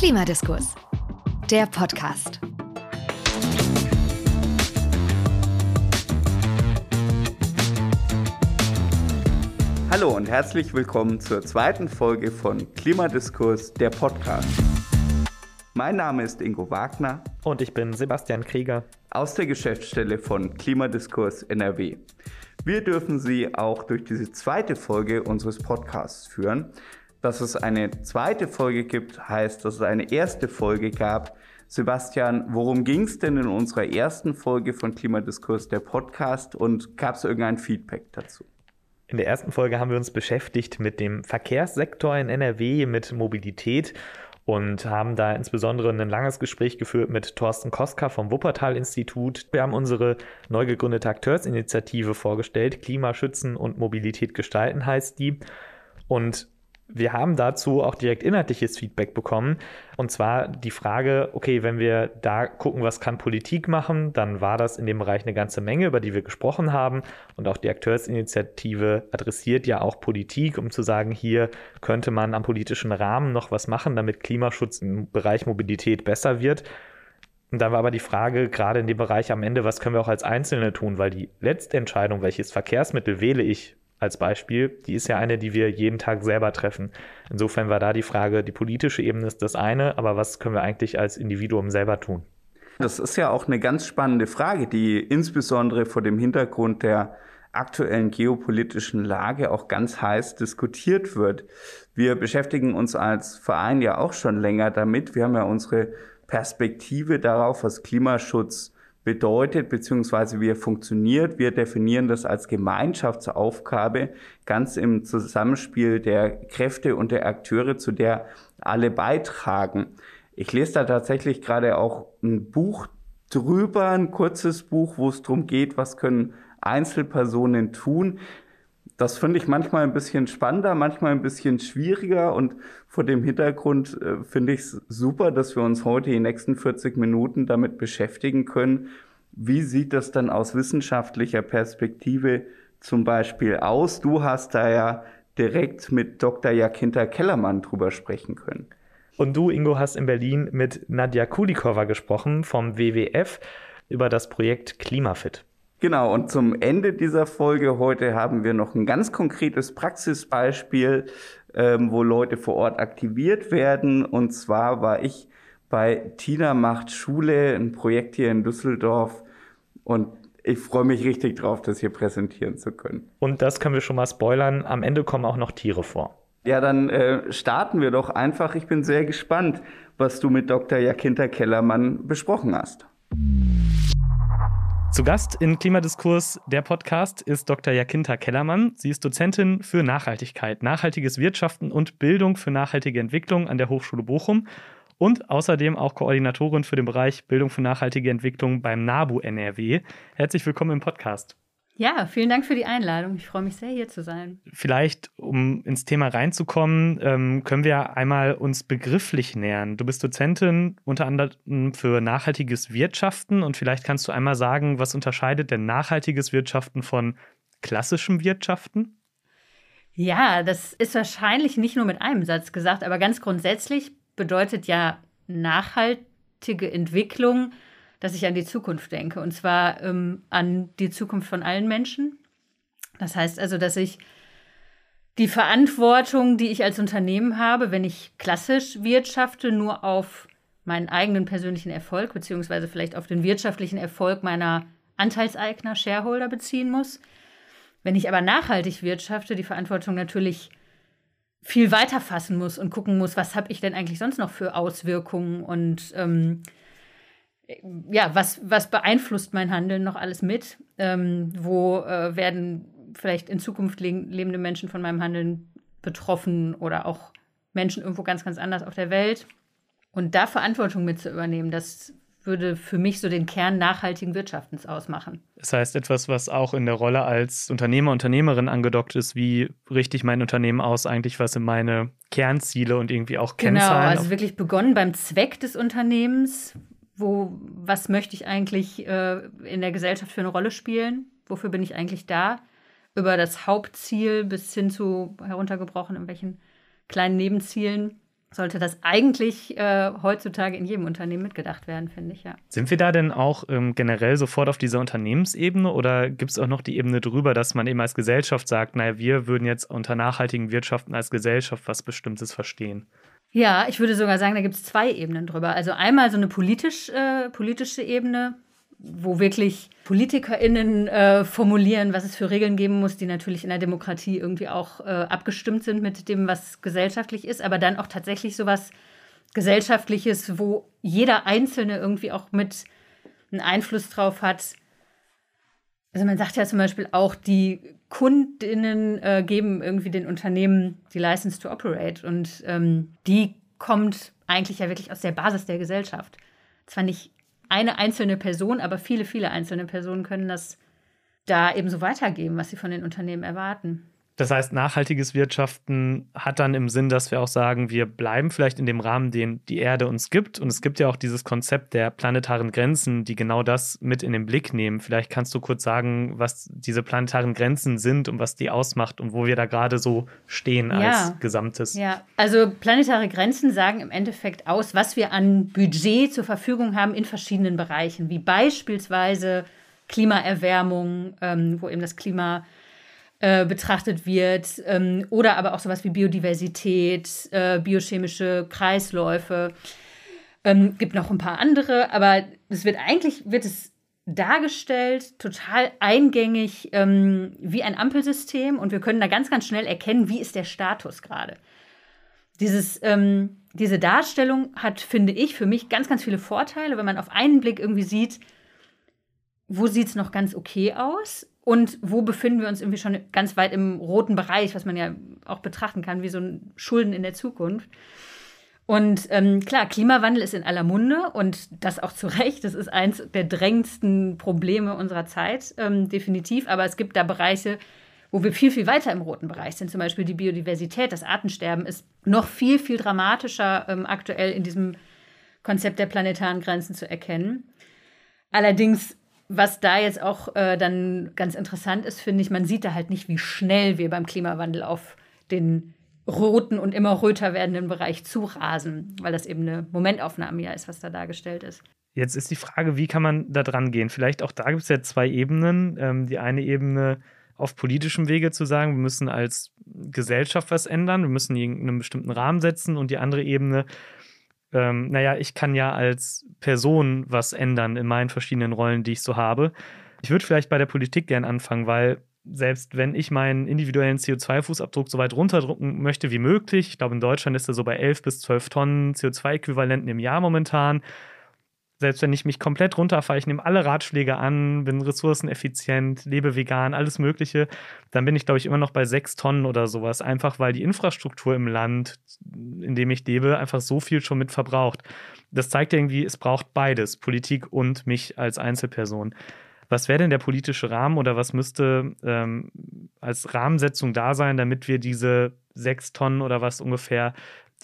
Klimadiskurs, der Podcast. Hallo und herzlich willkommen zur zweiten Folge von Klimadiskurs, der Podcast. Mein Name ist Ingo Wagner. Und ich bin Sebastian Krieger. Aus der Geschäftsstelle von Klimadiskurs NRW. Wir dürfen Sie auch durch diese zweite Folge unseres Podcasts führen. Dass es eine zweite Folge gibt, heißt, dass es eine erste Folge gab. Sebastian, worum ging es denn in unserer ersten Folge von Klimadiskurs, der Podcast, und gab es irgendein Feedback dazu? In der ersten Folge haben wir uns beschäftigt mit dem Verkehrssektor in NRW, mit Mobilität und haben da insbesondere ein langes Gespräch geführt mit Thorsten Koska vom Wuppertal-Institut. Wir haben unsere neu gegründete Akteursinitiative vorgestellt. Klimaschützen und Mobilität gestalten heißt die. Und wir haben dazu auch direkt inhaltliches Feedback bekommen. Und zwar die Frage, okay, wenn wir da gucken, was kann Politik machen, dann war das in dem Bereich eine ganze Menge, über die wir gesprochen haben. Und auch die Akteursinitiative adressiert ja auch Politik, um zu sagen, hier könnte man am politischen Rahmen noch was machen, damit Klimaschutz im Bereich Mobilität besser wird. Und dann war aber die Frage, gerade in dem Bereich am Ende, was können wir auch als Einzelne tun? Weil die letzte Entscheidung, welches Verkehrsmittel wähle ich, als Beispiel, die ist ja eine, die wir jeden Tag selber treffen. Insofern war da die Frage, die politische Ebene ist das eine, aber was können wir eigentlich als Individuum selber tun? Das ist ja auch eine ganz spannende Frage, die insbesondere vor dem Hintergrund der aktuellen geopolitischen Lage auch ganz heiß diskutiert wird. Wir beschäftigen uns als Verein ja auch schon länger damit. Wir haben ja unsere Perspektive darauf, was Klimaschutz bedeutet bzw. wie er funktioniert. Wir definieren das als Gemeinschaftsaufgabe, ganz im Zusammenspiel der Kräfte und der Akteure, zu der alle beitragen. Ich lese da tatsächlich gerade auch ein Buch drüber, ein kurzes Buch, wo es darum geht, was können Einzelpersonen tun. Das finde ich manchmal ein bisschen spannender, manchmal ein bisschen schwieriger und vor dem Hintergrund äh, finde ich es super, dass wir uns heute die nächsten 40 Minuten damit beschäftigen können. Wie sieht das dann aus wissenschaftlicher Perspektive zum Beispiel aus? Du hast da ja direkt mit Dr. Jakinta Kellermann drüber sprechen können. Und du, Ingo, hast in Berlin mit Nadja Kulikova gesprochen vom WWF über das Projekt Klimafit. Genau, und zum Ende dieser Folge heute haben wir noch ein ganz konkretes Praxisbeispiel, ähm, wo Leute vor Ort aktiviert werden. Und zwar war ich bei Tina macht Schule, ein Projekt hier in Düsseldorf. Und ich freue mich richtig drauf, das hier präsentieren zu können. Und das können wir schon mal spoilern. Am Ende kommen auch noch Tiere vor. Ja, dann äh, starten wir doch einfach. Ich bin sehr gespannt, was du mit Dr. Jakinta Kellermann besprochen hast. Zu Gast in Klimadiskurs, der Podcast, ist Dr. Jakinta Kellermann. Sie ist Dozentin für Nachhaltigkeit, nachhaltiges Wirtschaften und Bildung für nachhaltige Entwicklung an der Hochschule Bochum und außerdem auch Koordinatorin für den Bereich Bildung für nachhaltige Entwicklung beim NABU NRW. Herzlich willkommen im Podcast. Ja, vielen Dank für die Einladung. Ich freue mich sehr, hier zu sein. Vielleicht, um ins Thema reinzukommen, ähm, können wir einmal uns begrifflich nähern. Du bist Dozentin unter anderem für nachhaltiges Wirtschaften und vielleicht kannst du einmal sagen, was unterscheidet denn nachhaltiges Wirtschaften von klassischem Wirtschaften? Ja, das ist wahrscheinlich nicht nur mit einem Satz gesagt, aber ganz grundsätzlich bedeutet ja nachhaltige Entwicklung, dass ich an die Zukunft denke. Und zwar ähm, an die Zukunft von allen Menschen. Das heißt also, dass ich die Verantwortung, die ich als Unternehmen habe, wenn ich klassisch wirtschafte, nur auf meinen eigenen persönlichen Erfolg, beziehungsweise vielleicht auf den wirtschaftlichen Erfolg meiner Anteilseigner, Shareholder beziehen muss. Wenn ich aber nachhaltig wirtschafte, die Verantwortung natürlich viel weiter fassen muss und gucken muss, was habe ich denn eigentlich sonst noch für Auswirkungen und ähm, ja, was, was beeinflusst mein Handeln noch alles mit? Ähm, wo äh, werden vielleicht in Zukunft le lebende Menschen von meinem Handeln betroffen oder auch Menschen irgendwo ganz, ganz anders auf der Welt? Und da Verantwortung mit zu übernehmen, das würde für mich so den Kern nachhaltigen Wirtschaftens ausmachen. Das heißt, etwas, was auch in der Rolle als Unternehmer, Unternehmerin angedockt ist, wie richte ich mein Unternehmen aus, eigentlich was sind meine Kernziele und irgendwie auch genau, Kennzahlen? Genau, also wirklich begonnen beim Zweck des Unternehmens, wo, was möchte ich eigentlich äh, in der Gesellschaft für eine Rolle spielen? Wofür bin ich eigentlich da? Über das Hauptziel bis hin zu heruntergebrochen, in welchen kleinen Nebenzielen. sollte das eigentlich äh, heutzutage in jedem Unternehmen mitgedacht werden, finde ich, ja. Sind wir da denn auch ähm, generell sofort auf dieser Unternehmensebene oder gibt es auch noch die Ebene drüber, dass man eben als Gesellschaft sagt, naja, wir würden jetzt unter nachhaltigen Wirtschaften als Gesellschaft was Bestimmtes verstehen? Ja, ich würde sogar sagen, da gibt es zwei Ebenen drüber. Also einmal so eine politisch, äh, politische Ebene, wo wirklich PolitikerInnen äh, formulieren, was es für Regeln geben muss, die natürlich in der Demokratie irgendwie auch äh, abgestimmt sind mit dem, was gesellschaftlich ist, aber dann auch tatsächlich sowas Gesellschaftliches, wo jeder Einzelne irgendwie auch mit einen Einfluss drauf hat. Also man sagt ja zum Beispiel auch, die Kundinnen äh, geben irgendwie den Unternehmen die License to Operate und ähm, die kommt eigentlich ja wirklich aus der Basis der Gesellschaft. Zwar nicht eine einzelne Person, aber viele, viele einzelne Personen können das da eben so weitergeben, was sie von den Unternehmen erwarten. Das heißt, nachhaltiges Wirtschaften hat dann im Sinn, dass wir auch sagen, wir bleiben vielleicht in dem Rahmen, den die Erde uns gibt. Und es gibt ja auch dieses Konzept der planetaren Grenzen, die genau das mit in den Blick nehmen. Vielleicht kannst du kurz sagen, was diese planetaren Grenzen sind und was die ausmacht und wo wir da gerade so stehen ja. als Gesamtes. Ja, also planetare Grenzen sagen im Endeffekt aus, was wir an Budget zur Verfügung haben in verschiedenen Bereichen, wie beispielsweise Klimaerwärmung, ähm, wo eben das Klima äh, betrachtet wird ähm, oder aber auch sowas wie Biodiversität, äh, biochemische Kreisläufe. Ähm, gibt noch ein paar andere, aber es wird eigentlich wird es dargestellt, total eingängig ähm, wie ein Ampelsystem und wir können da ganz, ganz schnell erkennen, wie ist der Status gerade. Dieses, ähm, diese Darstellung hat, finde ich, für mich ganz, ganz viele Vorteile, wenn man auf einen Blick irgendwie sieht, wo sieht es noch ganz okay aus und wo befinden wir uns irgendwie schon ganz weit im roten Bereich, was man ja auch betrachten kann, wie so ein Schulden in der Zukunft. Und ähm, klar, Klimawandel ist in aller Munde und das auch zu Recht. Das ist eins der drängendsten Probleme unserer Zeit, ähm, definitiv. Aber es gibt da Bereiche, wo wir viel, viel weiter im roten Bereich sind. Zum Beispiel die Biodiversität, das Artensterben ist noch viel, viel dramatischer ähm, aktuell in diesem Konzept der planetaren Grenzen zu erkennen. Allerdings was da jetzt auch äh, dann ganz interessant ist, finde ich, man sieht da halt nicht, wie schnell wir beim Klimawandel auf den roten und immer röter werdenden Bereich zurasen, weil das eben eine Momentaufnahme ja ist, was da dargestellt ist. Jetzt ist die Frage, wie kann man da dran gehen? Vielleicht auch da gibt es ja zwei Ebenen. Ähm, die eine Ebene auf politischem Wege zu sagen, wir müssen als Gesellschaft was ändern, wir müssen einen bestimmten Rahmen setzen und die andere Ebene, ähm, naja, ich kann ja als Person was ändern in meinen verschiedenen Rollen, die ich so habe. Ich würde vielleicht bei der Politik gern anfangen, weil selbst wenn ich meinen individuellen CO2-Fußabdruck so weit runterdrücken möchte wie möglich, ich glaube, in Deutschland ist er so bei 11 bis 12 Tonnen CO2-Äquivalenten im Jahr momentan, selbst wenn ich mich komplett runterfahre, ich nehme alle Ratschläge an, bin ressourceneffizient, lebe vegan, alles Mögliche, dann bin ich, glaube ich, immer noch bei sechs Tonnen oder sowas. Einfach weil die Infrastruktur im Land, in dem ich lebe, einfach so viel schon mit verbraucht. Das zeigt irgendwie, es braucht beides, Politik und mich als Einzelperson. Was wäre denn der politische Rahmen oder was müsste ähm, als Rahmensetzung da sein, damit wir diese sechs Tonnen oder was ungefähr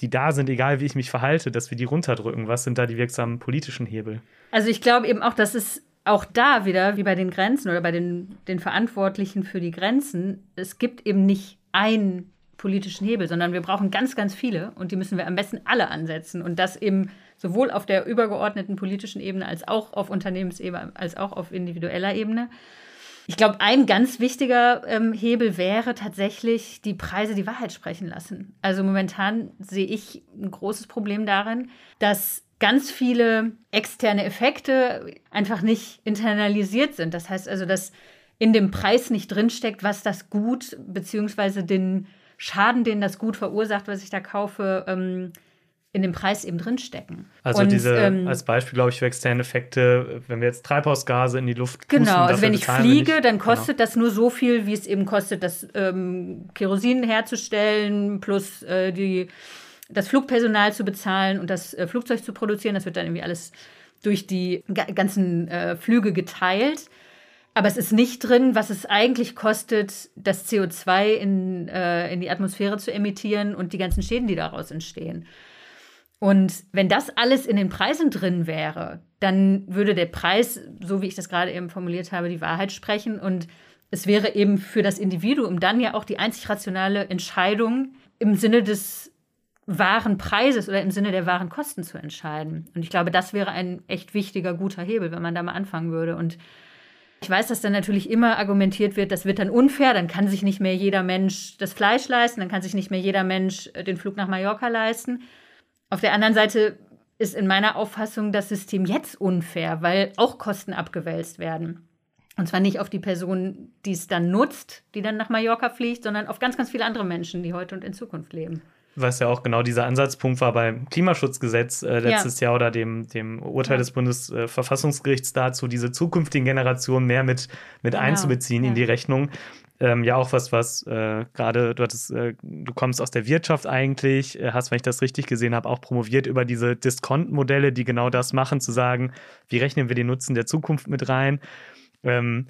die da sind, egal wie ich mich verhalte, dass wir die runterdrücken? Was sind da die wirksamen politischen Hebel? Also ich glaube eben auch, dass es auch da wieder, wie bei den Grenzen oder bei den, den Verantwortlichen für die Grenzen, es gibt eben nicht einen politischen Hebel, sondern wir brauchen ganz, ganz viele und die müssen wir am besten alle ansetzen. Und das eben sowohl auf der übergeordneten politischen Ebene als auch auf Unternehmensebene, als auch auf individueller Ebene. Ich glaube, ein ganz wichtiger ähm, Hebel wäre tatsächlich die Preise die Wahrheit sprechen lassen. Also momentan sehe ich ein großes Problem darin, dass ganz viele externe Effekte einfach nicht internalisiert sind. Das heißt also, dass in dem Preis nicht drinsteckt, was das Gut beziehungsweise den Schaden, den das Gut verursacht, was ich da kaufe, ähm, in dem Preis eben drinstecken. Also und, diese, ähm, als Beispiel, glaube ich, für externe Effekte, wenn wir jetzt Treibhausgase in die Luft Genau, pusten, also wenn ich fliege, nicht, dann genau. kostet genau. das nur so viel, wie es eben kostet, das ähm, Kerosin herzustellen, plus äh, die, das Flugpersonal zu bezahlen und das äh, Flugzeug zu produzieren. Das wird dann irgendwie alles durch die ganzen äh, Flüge geteilt. Aber es ist nicht drin, was es eigentlich kostet, das CO2 in, äh, in die Atmosphäre zu emittieren und die ganzen Schäden, die daraus entstehen. Und wenn das alles in den Preisen drin wäre, dann würde der Preis, so wie ich das gerade eben formuliert habe, die Wahrheit sprechen. Und es wäre eben für das Individuum dann ja auch die einzig rationale Entscheidung im Sinne des wahren Preises oder im Sinne der wahren Kosten zu entscheiden. Und ich glaube, das wäre ein echt wichtiger, guter Hebel, wenn man da mal anfangen würde. Und ich weiß, dass dann natürlich immer argumentiert wird, das wird dann unfair, dann kann sich nicht mehr jeder Mensch das Fleisch leisten, dann kann sich nicht mehr jeder Mensch äh, den Flug nach Mallorca leisten. Auf der anderen Seite ist in meiner Auffassung das System jetzt unfair, weil auch Kosten abgewälzt werden. Und zwar nicht auf die Person, die es dann nutzt, die dann nach Mallorca fliegt, sondern auf ganz, ganz viele andere Menschen, die heute und in Zukunft leben was ja auch genau dieser Ansatzpunkt war beim Klimaschutzgesetz äh, letztes ja. Jahr oder dem, dem Urteil ja. des Bundesverfassungsgerichts dazu, diese zukünftigen Generationen mehr mit, mit genau. einzubeziehen ja. in die Rechnung. Ähm, ja, auch was, was äh, gerade, du hattest, äh, du kommst aus der Wirtschaft eigentlich, äh, hast, wenn ich das richtig gesehen habe, auch promoviert über diese Diskont-Modelle, die genau das machen, zu sagen, wie rechnen wir den Nutzen der Zukunft mit rein. Ähm,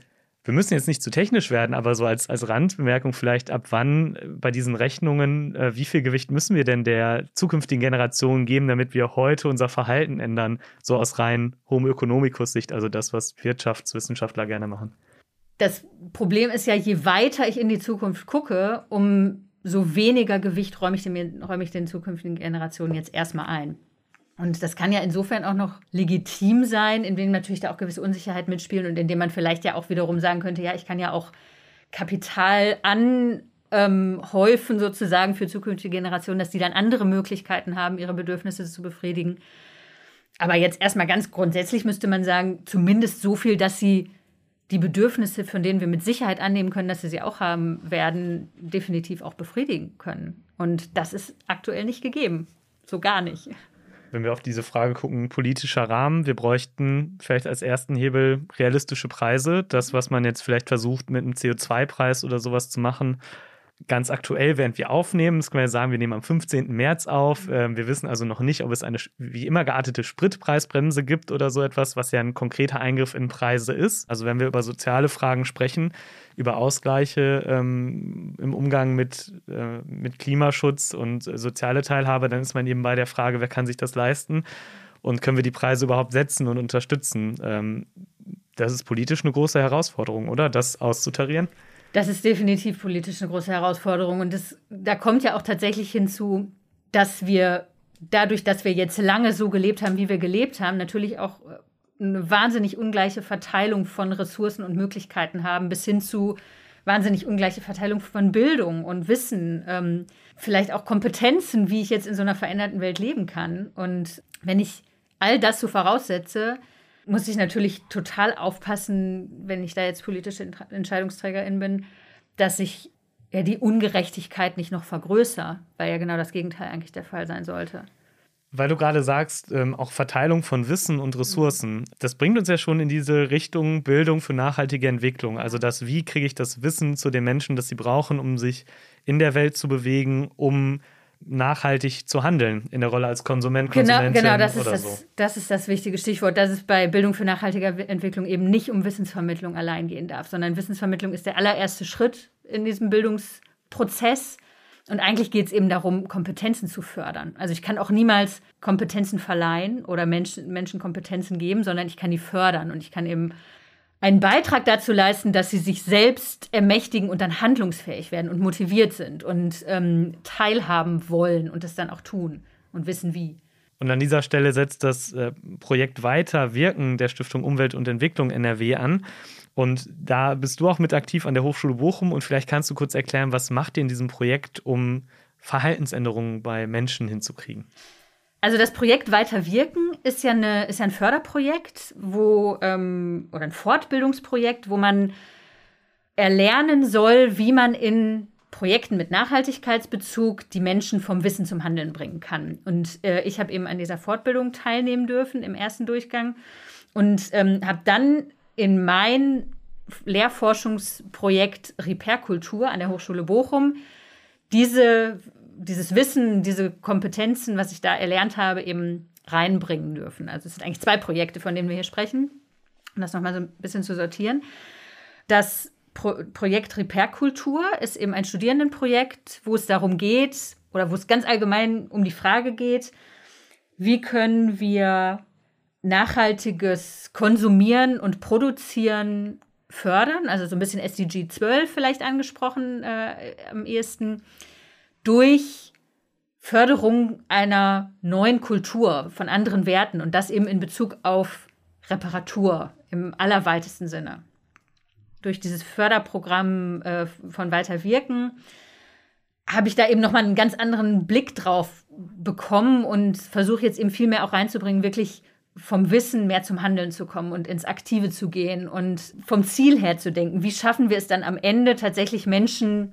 wir müssen jetzt nicht zu technisch werden, aber so als, als Randbemerkung vielleicht, ab wann äh, bei diesen Rechnungen, äh, wie viel Gewicht müssen wir denn der zukünftigen Generation geben, damit wir heute unser Verhalten ändern, so aus rein Homo economicus Sicht, also das, was Wirtschaftswissenschaftler gerne machen? Das Problem ist ja, je weiter ich in die Zukunft gucke, um so weniger Gewicht räume ich den, räume ich den zukünftigen Generationen jetzt erstmal ein. Und das kann ja insofern auch noch legitim sein, indem natürlich da auch gewisse Unsicherheit mitspielen und indem man vielleicht ja auch wiederum sagen könnte, ja, ich kann ja auch Kapital anhäufen sozusagen für zukünftige Generationen, dass die dann andere Möglichkeiten haben, ihre Bedürfnisse zu befriedigen. Aber jetzt erstmal ganz grundsätzlich müsste man sagen, zumindest so viel, dass sie die Bedürfnisse, von denen wir mit Sicherheit annehmen können, dass sie sie auch haben werden, definitiv auch befriedigen können. Und das ist aktuell nicht gegeben. So gar nicht wenn wir auf diese Frage gucken, politischer Rahmen, wir bräuchten vielleicht als ersten Hebel realistische Preise. Das, was man jetzt vielleicht versucht, mit einem CO2-Preis oder sowas zu machen, ganz aktuell, während wir aufnehmen. Das können wir ja sagen, wir nehmen am 15. März auf. Ähm, wir wissen also noch nicht, ob es eine wie immer geartete Spritpreisbremse gibt oder so etwas, was ja ein konkreter Eingriff in Preise ist. Also wenn wir über soziale Fragen sprechen, über Ausgleiche ähm, im Umgang mit, äh, mit Klimaschutz und soziale Teilhabe, dann ist man eben bei der Frage, wer kann sich das leisten und können wir die Preise überhaupt setzen und unterstützen. Ähm, das ist politisch eine große Herausforderung, oder? Das auszutarieren? Das ist definitiv politisch eine große Herausforderung. Und das, da kommt ja auch tatsächlich hinzu, dass wir dadurch, dass wir jetzt lange so gelebt haben, wie wir gelebt haben, natürlich auch eine wahnsinnig ungleiche Verteilung von Ressourcen und Möglichkeiten haben, bis hin zu wahnsinnig ungleiche Verteilung von Bildung und Wissen, ähm, vielleicht auch Kompetenzen, wie ich jetzt in so einer veränderten Welt leben kann. Und wenn ich all das so voraussetze, muss ich natürlich total aufpassen, wenn ich da jetzt politische Entscheidungsträgerin bin, dass ich ja die Ungerechtigkeit nicht noch vergrößere, weil ja genau das Gegenteil eigentlich der Fall sein sollte. Weil du gerade sagst, ähm, auch Verteilung von Wissen und Ressourcen, das bringt uns ja schon in diese Richtung Bildung für nachhaltige Entwicklung. Also das, wie kriege ich das Wissen zu den Menschen, das sie brauchen, um sich in der Welt zu bewegen, um nachhaltig zu handeln in der Rolle als Konsument, genau, Konsumentin genau, das ist das, so. das ist das wichtige Stichwort, dass es bei Bildung für nachhaltige Entwicklung eben nicht um Wissensvermittlung allein gehen darf, sondern Wissensvermittlung ist der allererste Schritt in diesem Bildungsprozess. Und eigentlich geht es eben darum, Kompetenzen zu fördern. Also ich kann auch niemals Kompetenzen verleihen oder Menschen, Menschen Kompetenzen geben, sondern ich kann die fördern und ich kann eben einen Beitrag dazu leisten, dass sie sich selbst ermächtigen und dann handlungsfähig werden und motiviert sind und ähm, teilhaben wollen und das dann auch tun und wissen wie. Und an dieser Stelle setzt das äh, Projekt Weiter Wirken der Stiftung Umwelt und Entwicklung NRW an. Und da bist du auch mit aktiv an der Hochschule Bochum und vielleicht kannst du kurz erklären, was macht ihr in diesem Projekt, um Verhaltensänderungen bei Menschen hinzukriegen? Also das Projekt Weiter Wirken ist ja, eine, ist ja ein Förderprojekt, wo, ähm, oder ein Fortbildungsprojekt, wo man erlernen soll, wie man in Projekten mit Nachhaltigkeitsbezug die Menschen vom Wissen zum Handeln bringen kann. Und äh, ich habe eben an dieser Fortbildung teilnehmen dürfen im ersten Durchgang und ähm, habe dann in mein Lehrforschungsprojekt Repair-Kultur an der Hochschule Bochum diese dieses Wissen, diese Kompetenzen, was ich da erlernt habe, eben reinbringen dürfen. Also es sind eigentlich zwei Projekte, von denen wir hier sprechen, um das nochmal so ein bisschen zu sortieren. Das Pro Projekt Repair-Kultur ist eben ein Studierendenprojekt, wo es darum geht, oder wo es ganz allgemein um die Frage geht, wie können wir nachhaltiges Konsumieren und Produzieren fördern, also so ein bisschen SDG 12 vielleicht angesprochen äh, am ehesten durch Förderung einer neuen Kultur von anderen Werten und das eben in Bezug auf Reparatur im allerweitesten Sinne. Durch dieses Förderprogramm äh, von Walter Wirken habe ich da eben nochmal einen ganz anderen Blick drauf bekommen und versuche jetzt eben viel mehr auch reinzubringen, wirklich vom Wissen mehr zum Handeln zu kommen und ins Aktive zu gehen und vom Ziel her zu denken. Wie schaffen wir es dann am Ende tatsächlich Menschen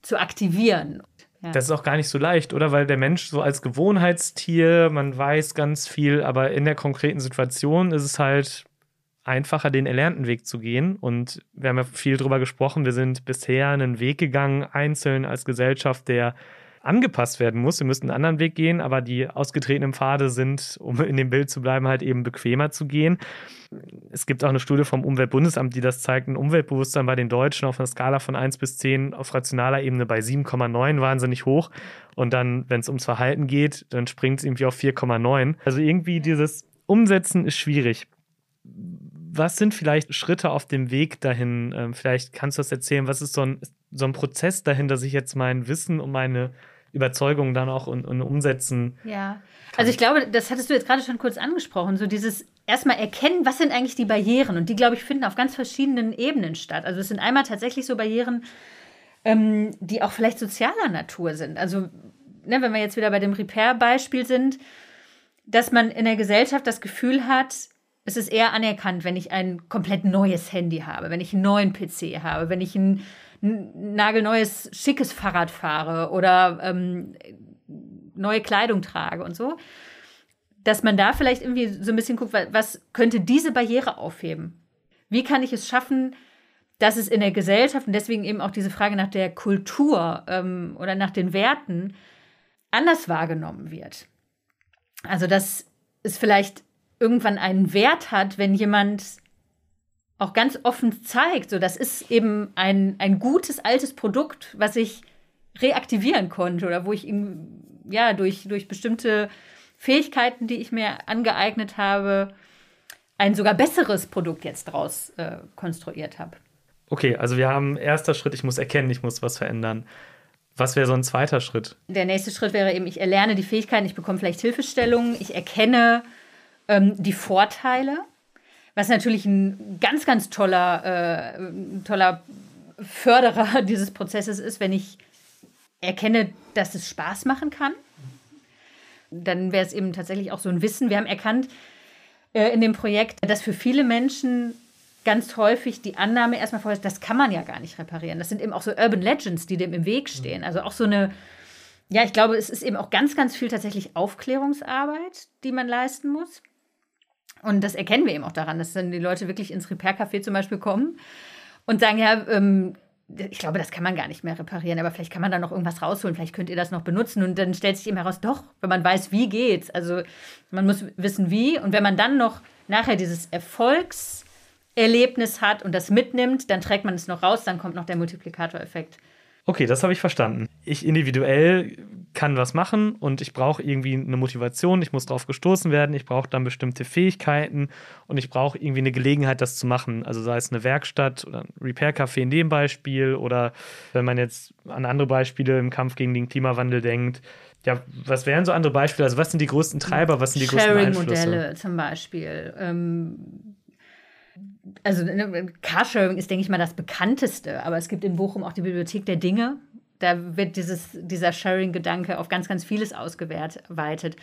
zu aktivieren? Ja. Das ist auch gar nicht so leicht, oder? Weil der Mensch so als Gewohnheitstier, man weiß ganz viel, aber in der konkreten Situation ist es halt einfacher, den erlernten Weg zu gehen. Und wir haben ja viel darüber gesprochen. Wir sind bisher einen Weg gegangen, einzeln als Gesellschaft, der angepasst werden muss. Wir müssen einen anderen Weg gehen, aber die ausgetretenen Pfade sind, um in dem Bild zu bleiben, halt eben bequemer zu gehen. Es gibt auch eine Studie vom Umweltbundesamt, die das zeigt, ein Umweltbewusstsein bei den Deutschen auf einer Skala von 1 bis 10 auf rationaler Ebene bei 7,9 wahnsinnig hoch. Und dann, wenn es ums Verhalten geht, dann springt es irgendwie auf 4,9. Also irgendwie dieses Umsetzen ist schwierig was sind vielleicht Schritte auf dem Weg dahin? Ähm, vielleicht kannst du das erzählen. Was ist so ein, so ein Prozess dahin, dass ich jetzt mein Wissen und meine Überzeugung dann auch und, und umsetzen. Ja, also ich glaube, das hattest du jetzt gerade schon kurz angesprochen, so dieses erstmal erkennen, was sind eigentlich die Barrieren und die, glaube ich, finden auf ganz verschiedenen Ebenen statt. Also es sind einmal tatsächlich so Barrieren, ähm, die auch vielleicht sozialer Natur sind. Also ne, wenn wir jetzt wieder bei dem Repair-Beispiel sind, dass man in der Gesellschaft das Gefühl hat, es ist eher anerkannt, wenn ich ein komplett neues Handy habe, wenn ich einen neuen PC habe, wenn ich ein nagelneues, schickes Fahrrad fahre oder ähm, neue Kleidung trage und so, dass man da vielleicht irgendwie so ein bisschen guckt, was könnte diese Barriere aufheben? Wie kann ich es schaffen, dass es in der Gesellschaft und deswegen eben auch diese Frage nach der Kultur ähm, oder nach den Werten anders wahrgenommen wird? Also, dass es vielleicht irgendwann einen Wert hat, wenn jemand auch ganz offen zeigt, so das ist eben ein, ein gutes altes Produkt, was ich reaktivieren konnte oder wo ich ihm ja durch, durch bestimmte Fähigkeiten, die ich mir angeeignet habe, ein sogar besseres Produkt jetzt daraus äh, konstruiert habe. Okay, also wir haben erster Schritt, ich muss erkennen, ich muss was verändern. Was wäre so ein zweiter Schritt? Der nächste Schritt wäre eben, ich erlerne die Fähigkeiten, ich bekomme vielleicht Hilfestellungen, ich erkenne ähm, die Vorteile was natürlich ein ganz, ganz toller, äh, toller Förderer dieses Prozesses ist, wenn ich erkenne, dass es Spaß machen kann. Dann wäre es eben tatsächlich auch so ein Wissen. Wir haben erkannt äh, in dem Projekt, dass für viele Menschen ganz häufig die Annahme erstmal vorher ist, das kann man ja gar nicht reparieren. Das sind eben auch so Urban Legends, die dem im Weg stehen. Also auch so eine, ja, ich glaube, es ist eben auch ganz, ganz viel tatsächlich Aufklärungsarbeit, die man leisten muss. Und das erkennen wir eben auch daran, dass dann die Leute wirklich ins Repair-Café zum Beispiel kommen und sagen, ja, ähm, ich glaube, das kann man gar nicht mehr reparieren, aber vielleicht kann man da noch irgendwas rausholen, vielleicht könnt ihr das noch benutzen. Und dann stellt sich eben heraus, doch, wenn man weiß, wie geht's. Also man muss wissen, wie. Und wenn man dann noch nachher dieses Erfolgserlebnis hat und das mitnimmt, dann trägt man es noch raus, dann kommt noch der Multiplikatoreffekt. Okay, das habe ich verstanden. Ich individuell kann was machen und ich brauche irgendwie eine Motivation, ich muss darauf gestoßen werden, ich brauche dann bestimmte Fähigkeiten und ich brauche irgendwie eine Gelegenheit, das zu machen. Also sei es eine Werkstatt oder ein Repair-Café in dem Beispiel oder wenn man jetzt an andere Beispiele im Kampf gegen den Klimawandel denkt. Ja, was wären so andere Beispiele? Also was sind die größten Treiber, was sind die größten Einflüsse? Sharing-Modelle zum Beispiel. Ähm also ne, Carsharing ist, denke ich mal, das bekannteste, aber es gibt in Bochum auch die Bibliothek der Dinge. Da wird dieses, dieser Sharing-Gedanke auf ganz, ganz vieles ausgeweitet.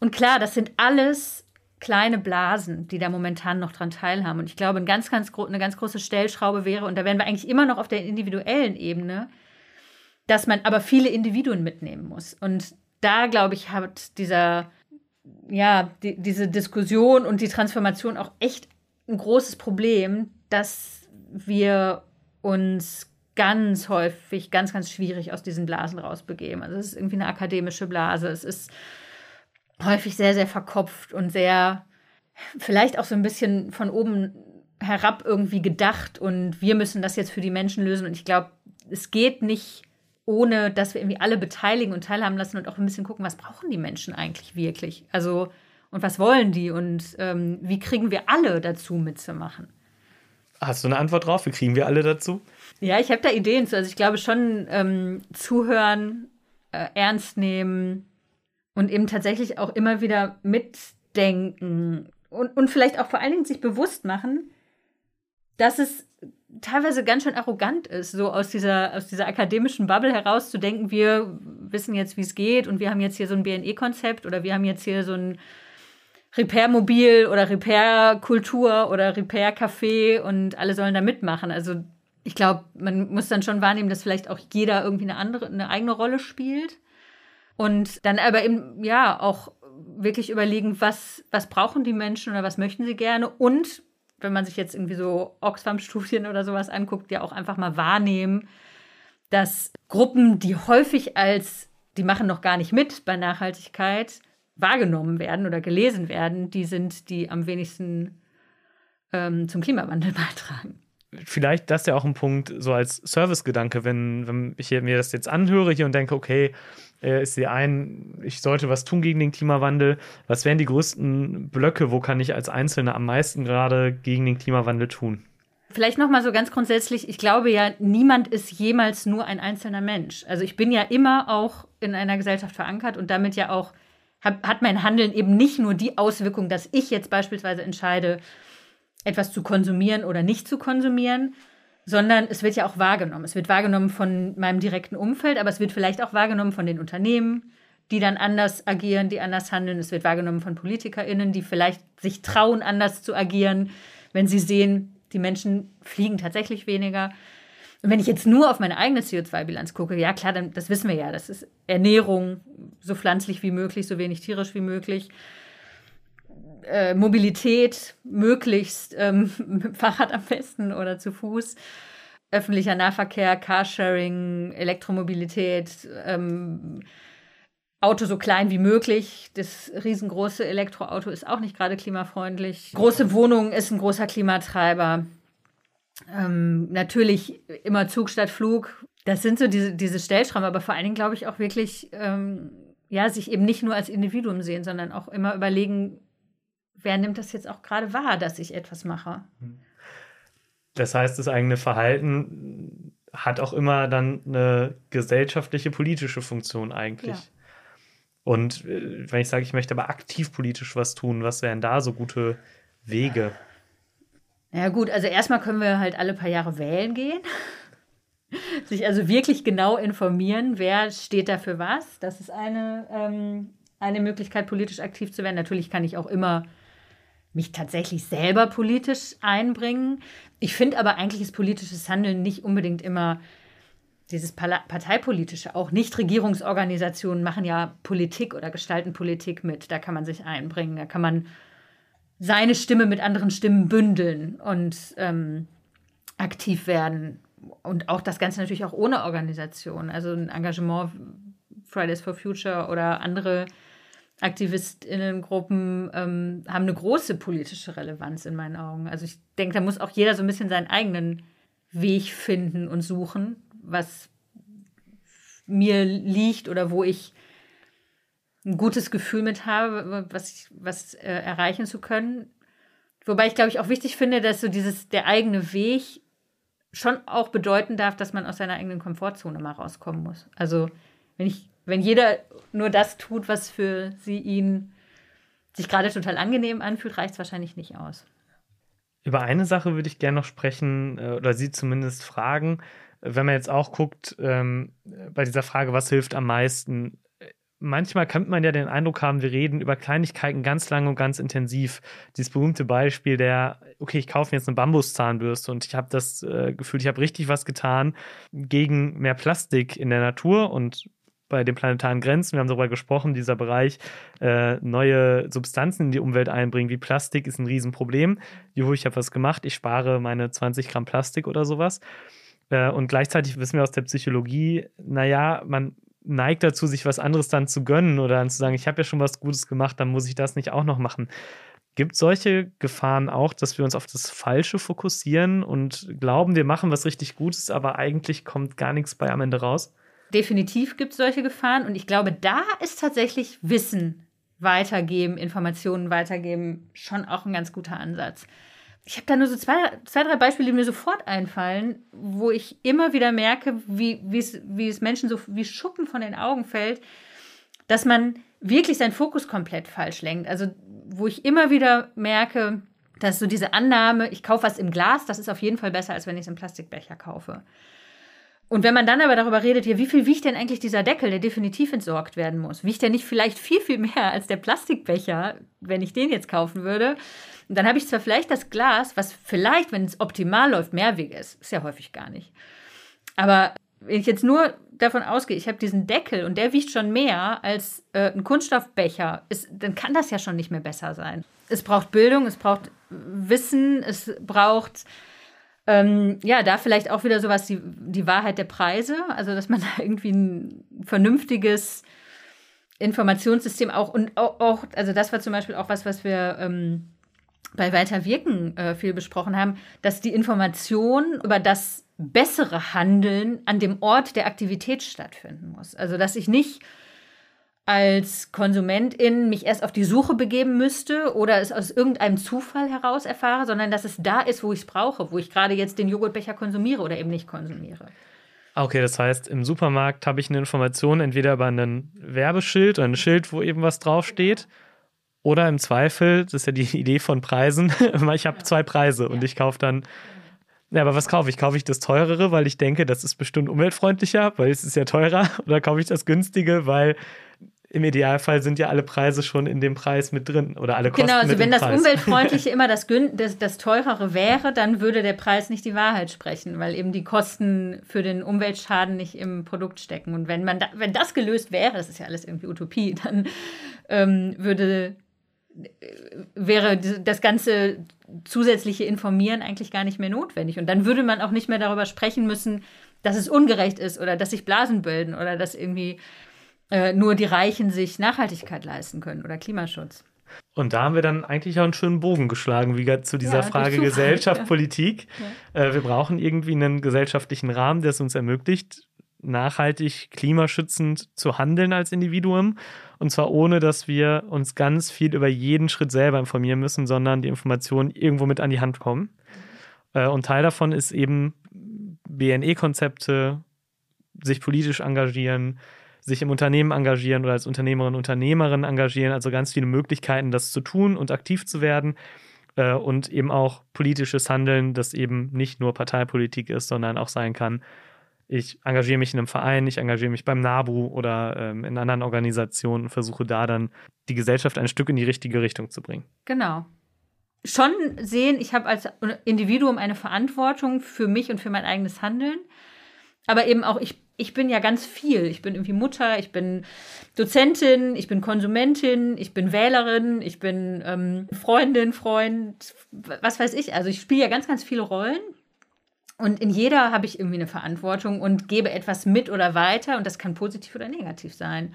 Und klar, das sind alles kleine Blasen, die da momentan noch dran teilhaben. Und ich glaube, ein ganz, ganz eine ganz große Stellschraube wäre, und da wären wir eigentlich immer noch auf der individuellen Ebene, dass man aber viele Individuen mitnehmen muss. Und da, glaube ich, hat dieser, ja, die, diese Diskussion und die Transformation auch echt ein großes Problem, dass wir uns ganz häufig ganz, ganz schwierig aus diesen Blasen rausbegeben. Also es ist irgendwie eine akademische Blase. Es ist häufig sehr, sehr verkopft und sehr, vielleicht auch so ein bisschen von oben herab irgendwie gedacht und wir müssen das jetzt für die Menschen lösen. Und ich glaube, es geht nicht, ohne dass wir irgendwie alle beteiligen und teilhaben lassen und auch ein bisschen gucken, was brauchen die Menschen eigentlich wirklich. Also und was wollen die und ähm, wie kriegen wir alle dazu mitzumachen? Hast du eine Antwort drauf? Wie kriegen wir alle dazu? Ja, ich habe da Ideen zu. Also ich glaube schon, ähm, zuhören äh, ernst nehmen und eben tatsächlich auch immer wieder mitdenken und, und vielleicht auch vor allen Dingen sich bewusst machen, dass es teilweise ganz schön arrogant ist, so aus dieser, aus dieser akademischen Bubble herauszudenken, wir wissen jetzt, wie es geht und wir haben jetzt hier so ein BNE-Konzept oder wir haben jetzt hier so ein Repair-Mobil oder Repair-Kultur oder Repair-Café und alle sollen da mitmachen. Also ich glaube, man muss dann schon wahrnehmen, dass vielleicht auch jeder irgendwie eine andere, eine eigene Rolle spielt. Und dann aber eben, ja, auch wirklich überlegen, was, was brauchen die Menschen oder was möchten sie gerne und wenn man sich jetzt irgendwie so Oxfam-Studien oder sowas anguckt, ja auch einfach mal wahrnehmen, dass Gruppen, die häufig als, die machen noch gar nicht mit bei Nachhaltigkeit, wahrgenommen werden oder gelesen werden, die sind, die am wenigsten ähm, zum Klimawandel beitragen. Vielleicht das ist ja auch ein Punkt, so als Servicegedanke, wenn, wenn ich mir das jetzt anhöre hier und denke, okay, äh, ich sehe ein, ich sollte was tun gegen den Klimawandel. Was wären die größten Blöcke? Wo kann ich als Einzelner am meisten gerade gegen den Klimawandel tun? Vielleicht noch mal so ganz grundsätzlich, ich glaube ja, niemand ist jemals nur ein einzelner Mensch. Also ich bin ja immer auch in einer Gesellschaft verankert und damit ja auch hat mein Handeln eben nicht nur die Auswirkung, dass ich jetzt beispielsweise entscheide, etwas zu konsumieren oder nicht zu konsumieren, sondern es wird ja auch wahrgenommen. Es wird wahrgenommen von meinem direkten Umfeld, aber es wird vielleicht auch wahrgenommen von den Unternehmen, die dann anders agieren, die anders handeln. Es wird wahrgenommen von PolitikerInnen, die vielleicht sich trauen, anders zu agieren, wenn sie sehen, die Menschen fliegen tatsächlich weniger. Und wenn ich jetzt nur auf meine eigene CO2-Bilanz gucke, ja klar, dann, das wissen wir ja, das ist Ernährung, so pflanzlich wie möglich, so wenig tierisch wie möglich. Äh, Mobilität möglichst ähm, mit dem Fahrrad am besten oder zu Fuß. Öffentlicher Nahverkehr, Carsharing, Elektromobilität, ähm, Auto so klein wie möglich. Das riesengroße Elektroauto ist auch nicht gerade klimafreundlich. Große Wohnung ist ein großer Klimatreiber. Ähm, natürlich immer Zug statt Flug. Das sind so diese, diese Stellschrauben, aber vor allen Dingen glaube ich auch wirklich, ähm, ja, sich eben nicht nur als Individuum sehen, sondern auch immer überlegen, wer nimmt das jetzt auch gerade wahr, dass ich etwas mache. Das heißt, das eigene Verhalten hat auch immer dann eine gesellschaftliche, politische Funktion eigentlich. Ja. Und äh, wenn ich sage, ich möchte aber aktiv politisch was tun, was wären da so gute Wege? Ja gut, also erstmal können wir halt alle paar Jahre wählen gehen. Sich also wirklich genau informieren, wer steht da für was. Das ist eine, ähm, eine Möglichkeit, politisch aktiv zu werden. Natürlich kann ich auch immer mich tatsächlich selber politisch einbringen. Ich finde aber eigentlich ist politisches Handeln nicht unbedingt immer dieses parteipolitische. Auch Nichtregierungsorganisationen machen ja Politik oder gestalten Politik mit. Da kann man sich einbringen. Da kann man seine Stimme mit anderen Stimmen bündeln und ähm, aktiv werden. Und auch das Ganze natürlich auch ohne Organisation. Also ein Engagement Fridays for Future oder andere Aktivistinnengruppen ähm, haben eine große politische Relevanz in meinen Augen. Also ich denke, da muss auch jeder so ein bisschen seinen eigenen Weg finden und suchen, was mir liegt oder wo ich ein gutes Gefühl mit habe, was, was äh, erreichen zu können. Wobei ich, glaube ich, auch wichtig finde, dass so dieses, der eigene Weg schon auch bedeuten darf, dass man aus seiner eigenen Komfortzone mal rauskommen muss. Also wenn ich wenn jeder nur das tut, was für sie ihn sich gerade total angenehm anfühlt, reicht es wahrscheinlich nicht aus. Über eine Sache würde ich gerne noch sprechen äh, oder Sie zumindest fragen. Wenn man jetzt auch guckt, ähm, bei dieser Frage, was hilft am meisten, manchmal kann man ja den Eindruck haben, wir reden über Kleinigkeiten ganz lang und ganz intensiv. Dieses berühmte Beispiel der, okay, ich kaufe mir jetzt eine Bambuszahnbürste und ich habe das äh, Gefühl, ich habe richtig was getan gegen mehr Plastik in der Natur und bei den planetaren Grenzen. Wir haben darüber gesprochen, dieser Bereich äh, neue Substanzen in die Umwelt einbringen, wie Plastik, ist ein Riesenproblem. Juhu, ich habe was gemacht, ich spare meine 20 Gramm Plastik oder sowas. Äh, und gleichzeitig wissen wir aus der Psychologie, naja, man neigt dazu, sich was anderes dann zu gönnen oder dann zu sagen, ich habe ja schon was Gutes gemacht, dann muss ich das nicht auch noch machen. Gibt solche Gefahren auch, dass wir uns auf das Falsche fokussieren und glauben, wir machen was richtig Gutes, aber eigentlich kommt gar nichts bei am Ende raus? definitiv gibt es solche Gefahren. Und ich glaube, da ist tatsächlich Wissen weitergeben, Informationen weitergeben schon auch ein ganz guter Ansatz. Ich habe da nur so zwei, zwei, drei Beispiele, die mir sofort einfallen, wo ich immer wieder merke, wie, wie, es, Menschen so wie Schuppen von den Augen fällt, dass man wirklich seinen Fokus komplett falsch lenkt. Also, wo ich immer wieder merke, dass so diese Annahme, ich kaufe was im Glas, das ist auf jeden Fall besser, als wenn ich es im Plastikbecher kaufe. Und wenn man dann aber darüber redet, ja, wie viel wiegt denn eigentlich dieser Deckel, der definitiv entsorgt werden muss? Wiegt der nicht vielleicht viel, viel mehr als der Plastikbecher, wenn ich den jetzt kaufen würde? Dann habe ich zwar vielleicht das Glas, was vielleicht, wenn es optimal läuft, mehrweg ist. Ist ja häufig gar nicht. Aber wenn ich jetzt nur davon ausgehe, ich habe diesen Deckel und der wiegt schon mehr als äh, ein Kunststoffbecher, ist, dann kann das ja schon nicht mehr besser sein. Es braucht Bildung, es braucht Wissen, es braucht ähm, ja, da vielleicht auch wieder sowas, die, die Wahrheit der Preise, also dass man da irgendwie ein vernünftiges Informationssystem auch und auch, auch also das war zum Beispiel auch was, was wir ähm, bei Weiter Wirken äh, viel besprochen haben, dass die Information über das bessere Handeln an dem Ort der Aktivität stattfinden muss. Also dass ich nicht als Konsumentin mich erst auf die Suche begeben müsste oder es aus irgendeinem Zufall heraus erfahre, sondern dass es da ist, wo ich es brauche, wo ich gerade jetzt den Joghurtbecher konsumiere oder eben nicht konsumiere. Okay, das heißt, im Supermarkt habe ich eine Information entweder über ein Werbeschild oder ein Schild, wo eben was draufsteht. Oder im Zweifel, das ist ja die Idee von Preisen, ich habe zwei Preise und ich kaufe dann ja, aber was kaufe ich? Kaufe ich das teurere, weil ich denke, das ist bestimmt umweltfreundlicher, weil es ist ja teurer? Oder kaufe ich das günstige, weil im Idealfall sind ja alle Preise schon in dem Preis mit drin oder alle Kosten Genau, also wenn das Preis. umweltfreundliche immer das, das, das teurere wäre, dann würde der Preis nicht die Wahrheit sprechen, weil eben die Kosten für den Umweltschaden nicht im Produkt stecken. Und wenn man da, wenn das gelöst wäre, das ist ja alles irgendwie Utopie, dann ähm, würde wäre das ganze zusätzliche Informieren eigentlich gar nicht mehr notwendig. Und dann würde man auch nicht mehr darüber sprechen müssen, dass es ungerecht ist oder dass sich Blasen bilden oder dass irgendwie äh, nur die Reichen sich Nachhaltigkeit leisten können oder Klimaschutz. Und da haben wir dann eigentlich auch einen schönen Bogen geschlagen, wie zu dieser ja, Frage Gesellschaft, ja. Politik. Ja. Äh, wir brauchen irgendwie einen gesellschaftlichen Rahmen, der es uns ermöglicht, nachhaltig klimaschützend zu handeln als Individuum. Und zwar ohne, dass wir uns ganz viel über jeden Schritt selber informieren müssen, sondern die Informationen irgendwo mit an die Hand kommen. Äh, und Teil davon ist eben BNE-Konzepte, sich politisch engagieren, sich im Unternehmen engagieren oder als Unternehmerin, Unternehmerin engagieren, also ganz viele Möglichkeiten, das zu tun und aktiv zu werden äh, und eben auch politisches Handeln, das eben nicht nur Parteipolitik ist, sondern auch sein kann. Ich engagiere mich in einem Verein, ich engagiere mich beim NABU oder ähm, in anderen Organisationen und versuche da dann die Gesellschaft ein Stück in die richtige Richtung zu bringen. Genau. Schon sehen, ich habe als Individuum eine Verantwortung für mich und für mein eigenes Handeln. Aber eben auch, ich ich bin ja ganz viel. Ich bin irgendwie Mutter, ich bin Dozentin, ich bin Konsumentin, ich bin Wählerin, ich bin ähm, Freundin, Freund, was weiß ich. Also ich spiele ja ganz, ganz viele Rollen. Und in jeder habe ich irgendwie eine Verantwortung und gebe etwas mit oder weiter und das kann positiv oder negativ sein.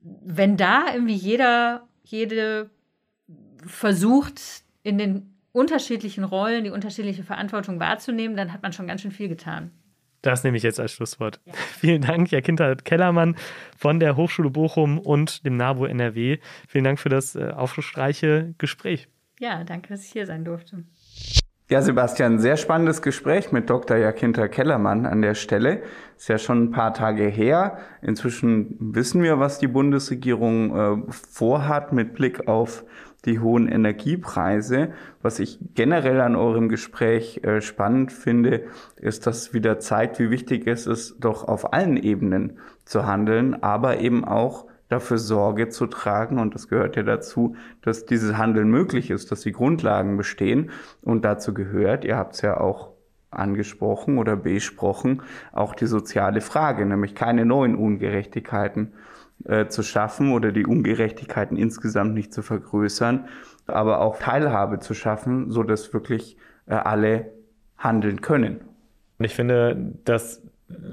Wenn da irgendwie jeder, jede versucht, in den unterschiedlichen Rollen die unterschiedliche Verantwortung wahrzunehmen, dann hat man schon ganz schön viel getan. Das nehme ich jetzt als Schlusswort. Ja. Vielen Dank, Jakinta Kellermann von der Hochschule Bochum und dem NABU NRW. Vielen Dank für das äh, aufschlussreiche Gespräch. Ja, danke, dass ich hier sein durfte. Ja, Sebastian, sehr spannendes Gespräch mit Dr. Jakinta Kellermann an der Stelle. Ist ja schon ein paar Tage her. Inzwischen wissen wir, was die Bundesregierung äh, vorhat mit Blick auf die hohen Energiepreise. Was ich generell an eurem Gespräch äh, spannend finde, ist, dass wieder zeigt, wie wichtig es ist, doch auf allen Ebenen zu handeln, aber eben auch dafür Sorge zu tragen, und das gehört ja dazu, dass dieses Handeln möglich ist, dass die Grundlagen bestehen. Und dazu gehört, ihr habt es ja auch angesprochen oder besprochen, auch die soziale Frage, nämlich keine neuen Ungerechtigkeiten äh, zu schaffen oder die Ungerechtigkeiten insgesamt nicht zu vergrößern, aber auch Teilhabe zu schaffen, so dass wirklich äh, alle handeln können. Und ich finde, das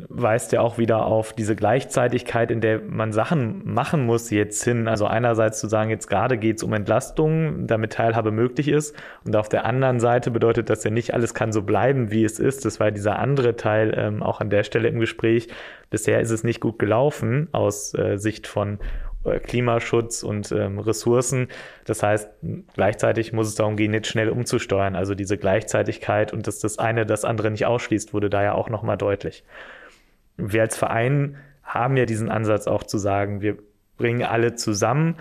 weist ja auch wieder auf diese Gleichzeitigkeit, in der man Sachen machen muss jetzt hin. Also einerseits zu sagen, jetzt gerade geht es um Entlastung, damit Teilhabe möglich ist. Und auf der anderen Seite bedeutet das ja nicht, alles kann so bleiben, wie es ist. Das war dieser andere Teil ähm, auch an der Stelle im Gespräch. Bisher ist es nicht gut gelaufen aus äh, Sicht von Klimaschutz und ähm, Ressourcen. Das heißt, gleichzeitig muss es darum gehen, nicht schnell umzusteuern. Also diese Gleichzeitigkeit und dass das eine das andere nicht ausschließt, wurde da ja auch nochmal deutlich. Wir als Verein haben ja diesen Ansatz auch zu sagen, wir bringen alle zusammen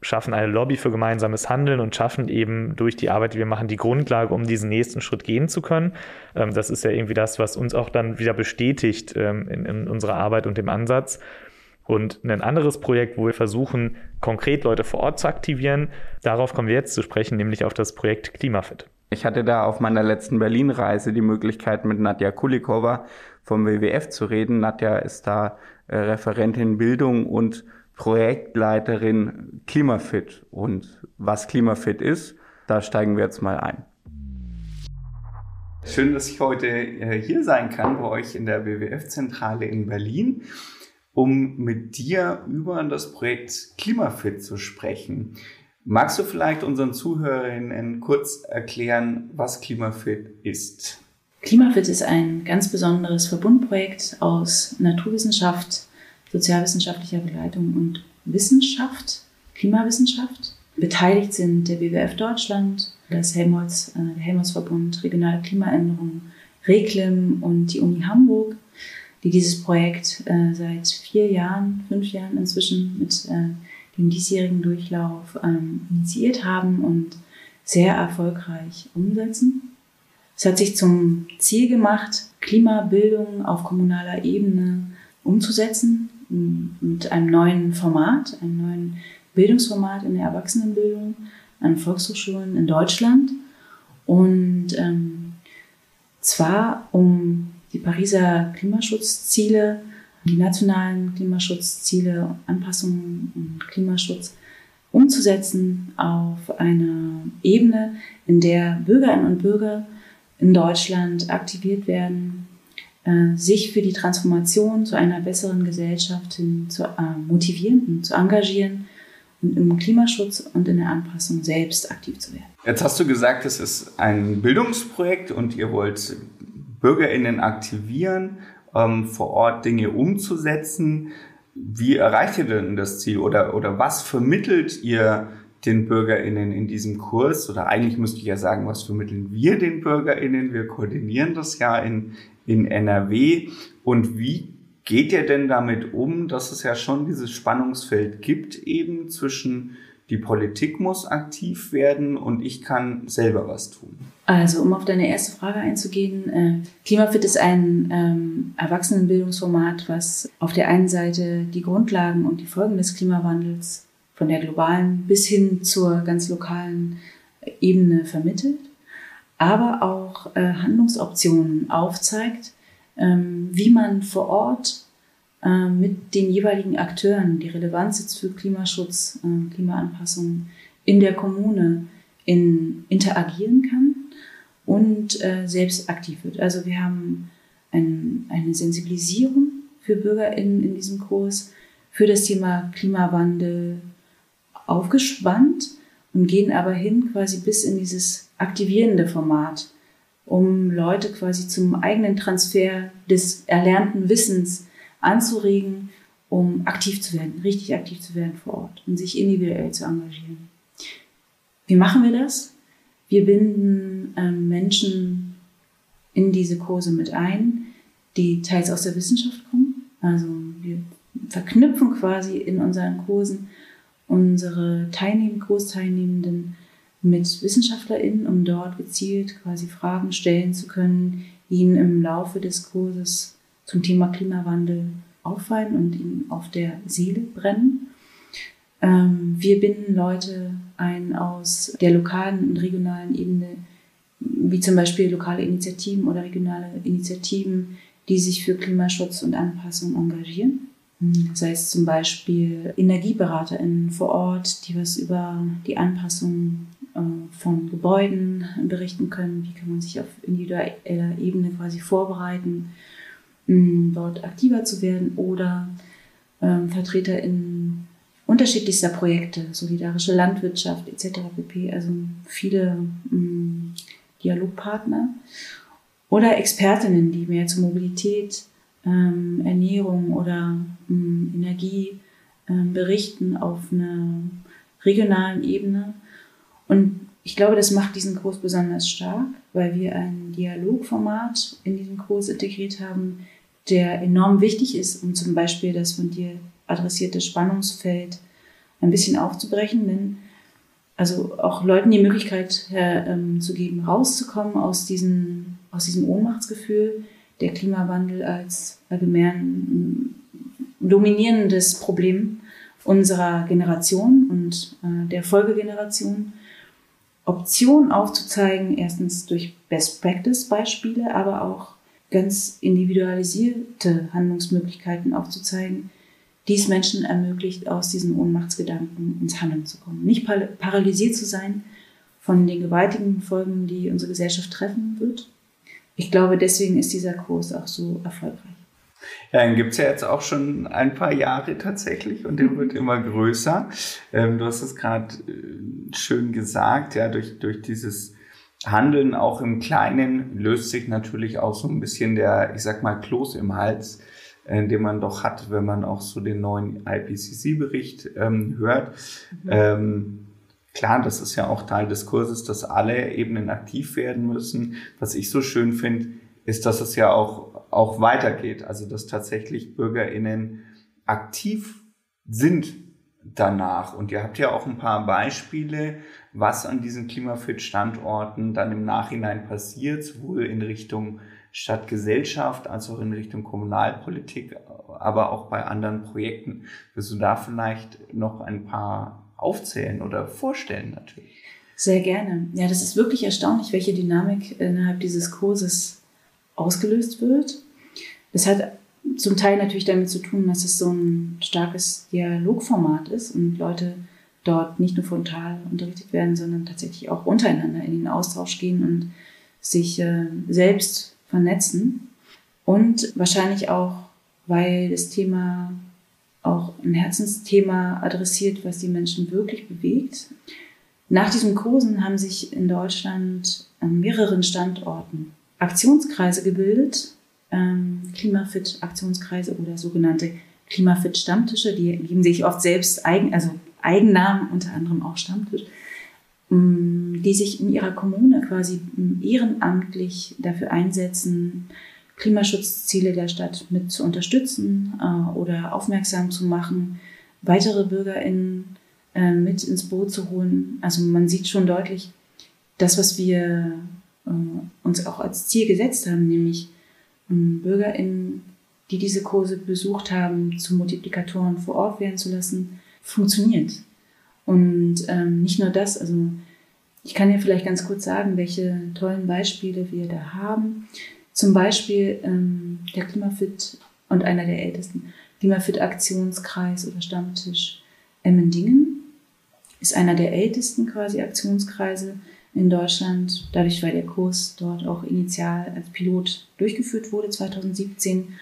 schaffen eine Lobby für gemeinsames Handeln und schaffen eben durch die Arbeit, die wir machen, die Grundlage, um diesen nächsten Schritt gehen zu können. Ähm, das ist ja irgendwie das, was uns auch dann wieder bestätigt ähm, in, in unserer Arbeit und dem Ansatz. Und ein anderes Projekt, wo wir versuchen, konkret Leute vor Ort zu aktivieren, darauf kommen wir jetzt zu sprechen, nämlich auf das Projekt Klimafit. Ich hatte da auf meiner letzten Berlin-Reise die Möglichkeit, mit Nadja Kulikova vom WWF zu reden. Nadja ist da äh, Referentin Bildung und Projektleiterin Klimafit. Und was Klimafit ist, da steigen wir jetzt mal ein. Schön, dass ich heute äh, hier sein kann bei euch in der WWF-Zentrale in Berlin, um mit dir über das Projekt Klimafit zu sprechen. Magst du vielleicht unseren Zuhörerinnen kurz erklären, was Klimafit ist? Klimafit ist ein ganz besonderes Verbundprojekt aus Naturwissenschaft, sozialwissenschaftlicher Begleitung und Wissenschaft, Klimawissenschaft. Beteiligt sind der WWF Deutschland, das Helmholtz, äh, der Helmholtz-Verbund Regionale Klimaänderung, Reklim und die Uni Hamburg, die dieses Projekt äh, seit vier Jahren, fünf Jahren inzwischen mit äh, dem diesjährigen Durchlauf ähm, initiiert haben und sehr erfolgreich umsetzen. Es hat sich zum Ziel gemacht, Klimabildung auf kommunaler Ebene umzusetzen mit einem neuen Format, einem neuen Bildungsformat in der Erwachsenenbildung an Volkshochschulen in Deutschland. Und ähm, zwar um die Pariser Klimaschutzziele, die nationalen Klimaschutzziele, Anpassung und Klimaschutz umzusetzen auf einer Ebene, in der Bürgerinnen und Bürger in Deutschland aktiviert werden, äh, sich für die Transformation zu einer besseren Gesellschaft hin zu äh, motivieren und zu engagieren und im Klimaschutz und in der Anpassung selbst aktiv zu werden. Jetzt hast du gesagt, es ist ein Bildungsprojekt und ihr wollt BürgerInnen aktivieren, ähm, vor Ort Dinge umzusetzen. Wie erreicht ihr denn das Ziel oder, oder was vermittelt ihr den BürgerInnen in diesem Kurs? Oder eigentlich müsste ich ja sagen, was vermitteln wir den BürgerInnen? Wir koordinieren das ja in, in NRW. Und wie geht ihr denn damit um, dass es ja schon dieses Spannungsfeld gibt eben zwischen die Politik muss aktiv werden und ich kann selber was tun? Also, um auf deine erste Frage einzugehen, äh, Klimafit ist ein ähm, Erwachsenenbildungsformat, was auf der einen Seite die Grundlagen und die Folgen des Klimawandels von der globalen bis hin zur ganz lokalen Ebene vermittelt aber auch äh, Handlungsoptionen aufzeigt, ähm, wie man vor Ort äh, mit den jeweiligen Akteuren, die Relevanz jetzt für Klimaschutz, äh, Klimaanpassung in der Kommune in, interagieren kann und äh, selbst aktiv wird. Also wir haben ein, eine Sensibilisierung für BürgerInnen in diesem Kurs für das Thema Klimawandel aufgespannt und gehen aber hin quasi bis in dieses aktivierende Format, um Leute quasi zum eigenen Transfer des erlernten Wissens anzuregen, um aktiv zu werden, richtig aktiv zu werden vor Ort und sich individuell zu engagieren. Wie machen wir das? Wir binden ähm, Menschen in diese Kurse mit ein, die teils aus der Wissenschaft kommen. Also wir verknüpfen quasi in unseren Kursen unsere Teilnehm Kursteilnehmenden mit WissenschaftlerInnen, um dort gezielt quasi Fragen stellen zu können, die ihnen im Laufe des Kurses zum Thema Klimawandel auffallen und ihnen auf der Seele brennen. Ähm, wir binden Leute ein aus der lokalen und regionalen Ebene, wie zum Beispiel lokale Initiativen oder regionale Initiativen, die sich für Klimaschutz und Anpassung engagieren. Sei es zum Beispiel EnergieberaterInnen vor Ort, die was über die Anpassung äh, von Gebäuden berichten können. Wie kann man sich auf individueller Ebene quasi vorbereiten, dort aktiver zu werden oder ähm, VertreterInnen unterschiedlichster Projekte, solidarische Landwirtschaft etc. pp. Also viele Dialogpartner oder Expertinnen, die mehr zur Mobilität ähm, Ernährung oder ähm, Energie ähm, berichten auf einer regionalen Ebene. Und ich glaube, das macht diesen Kurs besonders stark, weil wir ein Dialogformat in diesem Kurs integriert haben, der enorm wichtig ist, um zum Beispiel das von dir adressierte Spannungsfeld ein bisschen aufzubrechen. Denn also auch Leuten die Möglichkeit äh, ähm, zu geben, rauszukommen aus, diesen, aus diesem Ohnmachtsgefühl, der Klimawandel als allgemein dominierendes Problem unserer Generation und äh, der Folgegeneration. Optionen aufzuzeigen, erstens durch Best-Practice-Beispiele, aber auch ganz individualisierte Handlungsmöglichkeiten aufzuzeigen, die es Menschen ermöglicht, aus diesen Ohnmachtsgedanken ins Handeln zu kommen. Nicht paralysiert zu sein von den gewaltigen Folgen, die unsere Gesellschaft treffen wird. Ich glaube, deswegen ist dieser Kurs auch so erfolgreich. Ja, den gibt's ja jetzt auch schon ein paar Jahre tatsächlich und der wird immer größer. Ähm, du hast es gerade äh, schön gesagt, ja, durch, durch dieses Handeln auch im Kleinen löst sich natürlich auch so ein bisschen der, ich sag mal, Kloß im Hals äh, den man doch hat, wenn man auch so den neuen IPCC-Bericht ähm, hört. Mhm. Ähm, klar, das ist ja auch Teil des Kurses, dass alle Ebenen aktiv werden müssen. Was ich so schön finde, ist, dass es ja auch, auch weitergeht. Also, dass tatsächlich BürgerInnen aktiv sind danach. Und ihr habt ja auch ein paar Beispiele, was an diesen Klimafit-Standorten dann im Nachhinein passiert, sowohl in Richtung Stadtgesellschaft als auch in Richtung Kommunalpolitik, aber auch bei anderen Projekten. Willst du da vielleicht noch ein paar aufzählen oder vorstellen natürlich? Sehr gerne. Ja, das ist wirklich erstaunlich, welche Dynamik innerhalb dieses Kurses ausgelöst wird. Das hat zum Teil natürlich damit zu tun, dass es so ein starkes Dialogformat ist und Leute dort nicht nur frontal unterrichtet werden, sondern tatsächlich auch untereinander in den Austausch gehen und sich äh, selbst vernetzen. Und wahrscheinlich auch, weil das Thema auch ein Herzensthema adressiert, was die Menschen wirklich bewegt. Nach diesen Kursen haben sich in Deutschland an mehreren Standorten Aktionskreise gebildet, ähm, Klimafit-Aktionskreise oder sogenannte Klimafit-Stammtische, die geben sich oft selbst eigen, also Eigennamen, unter anderem auch Stammtisch. Mm, die sich in ihrer Kommune quasi ehrenamtlich dafür einsetzen, Klimaschutzziele der Stadt mit zu unterstützen äh, oder aufmerksam zu machen, weitere BürgerInnen äh, mit ins Boot zu holen. Also man sieht schon deutlich, das, was wir äh, uns auch als Ziel gesetzt haben, nämlich ähm, BürgerInnen, die diese Kurse besucht haben, zu Multiplikatoren vor Ort werden zu lassen, funktioniert. Und ähm, nicht nur das, also ich kann ja vielleicht ganz kurz sagen, welche tollen Beispiele wir da haben. Zum Beispiel ähm, der Klimafit und einer der ältesten Klimafit-Aktionskreis oder Stammtisch Emmendingen ist einer der ältesten quasi Aktionskreise in Deutschland, dadurch, weil der Kurs dort auch initial als Pilot durchgeführt wurde 2017.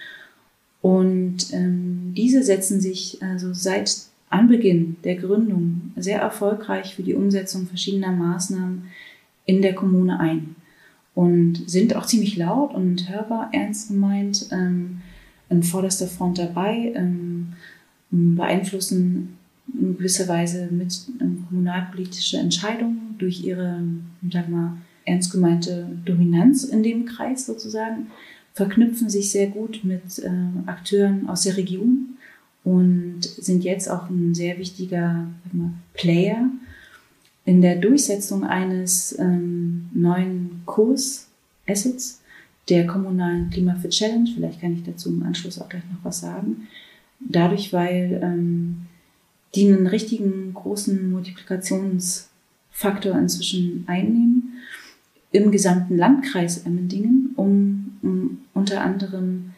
Und ähm, diese setzen sich also seit Anbeginn der Gründung sehr erfolgreich für die Umsetzung verschiedener Maßnahmen in der Kommune ein und sind auch ziemlich laut und hörbar, ernst gemeint, ähm, in vorderster Front dabei, ähm, beeinflussen in gewisser Weise mit ähm, kommunalpolitische Entscheidungen durch ihre, sag mal, ernst gemeinte Dominanz in dem Kreis sozusagen, verknüpfen sich sehr gut mit äh, Akteuren aus der Region und sind jetzt auch ein sehr wichtiger mal, Player in der Durchsetzung eines ähm, neuen Kurs-Assets der kommunalen Klimafit Challenge. Vielleicht kann ich dazu im Anschluss auch gleich noch was sagen. Dadurch, weil ähm, die einen richtigen großen Multiplikationsfaktor inzwischen einnehmen im gesamten Landkreis Emmendingen, um, um unter anderem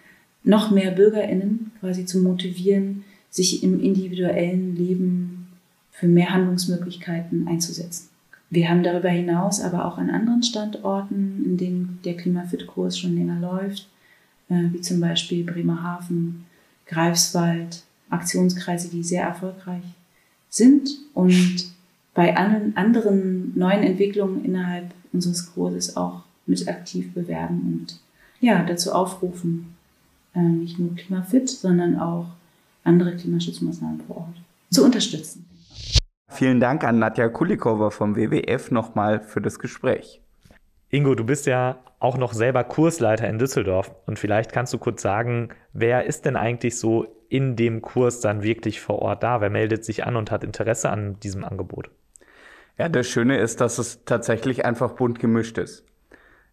noch mehr BürgerInnen quasi zu motivieren, sich im individuellen Leben für mehr Handlungsmöglichkeiten einzusetzen. Wir haben darüber hinaus aber auch an anderen Standorten, in denen der Klimafit-Kurs schon länger läuft, äh, wie zum Beispiel Bremerhaven, Greifswald, Aktionskreise, die sehr erfolgreich sind und bei allen anderen neuen Entwicklungen innerhalb unseres Kurses auch mit aktiv bewerben und ja, dazu aufrufen, nicht nur Klimafit, sondern auch andere Klimaschutzmaßnahmen vor Ort zu unterstützen. Vielen Dank an Nadja Kulikova vom WWF nochmal für das Gespräch. Ingo, du bist ja auch noch selber Kursleiter in Düsseldorf und vielleicht kannst du kurz sagen, wer ist denn eigentlich so in dem Kurs dann wirklich vor Ort da? Wer meldet sich an und hat Interesse an diesem Angebot? Ja, das Schöne ist, dass es tatsächlich einfach bunt gemischt ist.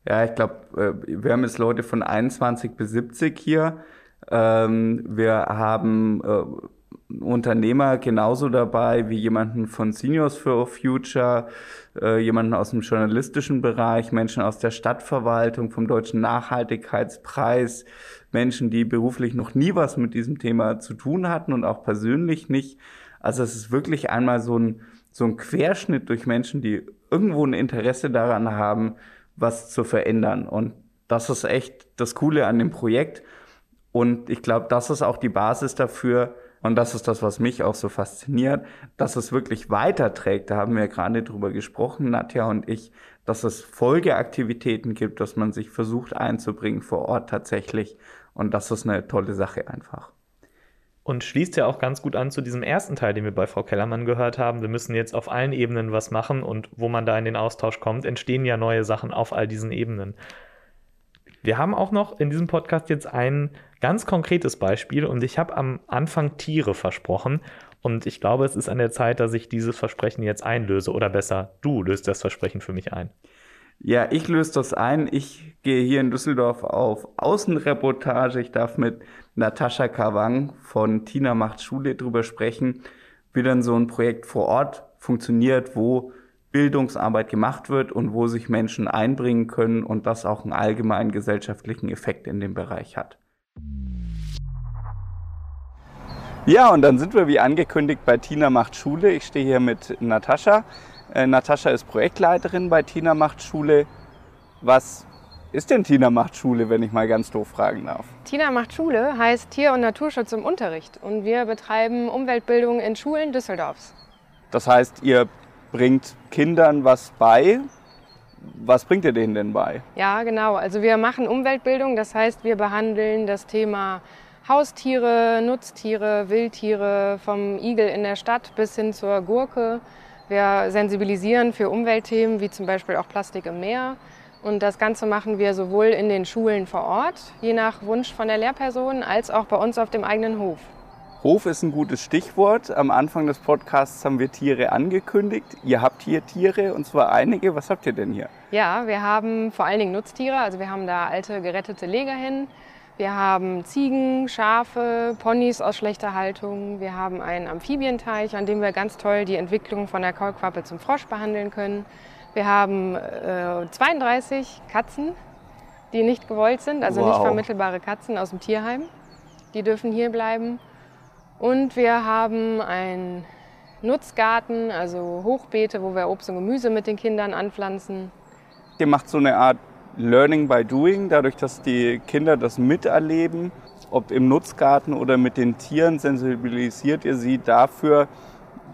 Ja, ich glaube, äh, wir haben jetzt Leute von 21 bis 70 hier. Ähm, wir haben äh, Unternehmer genauso dabei wie jemanden von Seniors for Future, äh, jemanden aus dem journalistischen Bereich, Menschen aus der Stadtverwaltung, vom Deutschen Nachhaltigkeitspreis, Menschen, die beruflich noch nie was mit diesem Thema zu tun hatten und auch persönlich nicht. Also es ist wirklich einmal so ein, so ein Querschnitt durch Menschen, die irgendwo ein Interesse daran haben, was zu verändern. Und das ist echt das Coole an dem Projekt. Und ich glaube, das ist auch die Basis dafür, und das ist das, was mich auch so fasziniert, dass es wirklich weiterträgt. Da haben wir gerade drüber gesprochen, Nadja und ich, dass es Folgeaktivitäten gibt, dass man sich versucht einzubringen vor Ort tatsächlich. Und das ist eine tolle Sache einfach. Und schließt ja auch ganz gut an zu diesem ersten Teil, den wir bei Frau Kellermann gehört haben. Wir müssen jetzt auf allen Ebenen was machen und wo man da in den Austausch kommt, entstehen ja neue Sachen auf all diesen Ebenen. Wir haben auch noch in diesem Podcast jetzt ein ganz konkretes Beispiel und ich habe am Anfang Tiere versprochen und ich glaube, es ist an der Zeit, dass ich dieses Versprechen jetzt einlöse oder besser, du löst das Versprechen für mich ein. Ja, ich löse das ein. Ich gehe hier in Düsseldorf auf Außenreportage. Ich darf mit Natascha Kawang von Tina macht Schule drüber sprechen, wie dann so ein Projekt vor Ort funktioniert, wo Bildungsarbeit gemacht wird und wo sich Menschen einbringen können und das auch einen allgemeinen gesellschaftlichen Effekt in dem Bereich hat. Ja, und dann sind wir wie angekündigt bei Tina macht Schule. Ich stehe hier mit Natascha. Äh, Natascha ist Projektleiterin bei Tina macht Schule. Was ist denn Tina macht Schule, wenn ich mal ganz doof fragen darf? Tina macht Schule heißt Tier- und Naturschutz im Unterricht und wir betreiben Umweltbildung in Schulen Düsseldorfs. Das heißt, ihr bringt Kindern was bei. Was bringt ihr denen denn bei? Ja, genau. Also wir machen Umweltbildung, das heißt, wir behandeln das Thema Haustiere, Nutztiere, Wildtiere, vom Igel in der Stadt bis hin zur Gurke. Wir sensibilisieren für Umweltthemen wie zum Beispiel auch Plastik im Meer. Und das Ganze machen wir sowohl in den Schulen vor Ort, je nach Wunsch von der Lehrperson, als auch bei uns auf dem eigenen Hof. Hof ist ein gutes Stichwort. Am Anfang des Podcasts haben wir Tiere angekündigt. Ihr habt hier Tiere und zwar einige. Was habt ihr denn hier? Ja, wir haben vor allen Dingen Nutztiere. Also wir haben da alte gerettete Legerhennen. Wir haben Ziegen, Schafe, Ponys aus schlechter Haltung. Wir haben einen Amphibienteich, an dem wir ganz toll die Entwicklung von der Kaulquappe zum Frosch behandeln können. Wir haben äh, 32 Katzen, die nicht gewollt sind, also wow. nicht vermittelbare Katzen aus dem Tierheim. Die dürfen hier bleiben. Und wir haben einen Nutzgarten, also Hochbeete, wo wir Obst und Gemüse mit den Kindern anpflanzen. Ihr macht so eine Art Learning by Doing, dadurch, dass die Kinder das miterleben, ob im Nutzgarten oder mit den Tieren, sensibilisiert ihr sie dafür,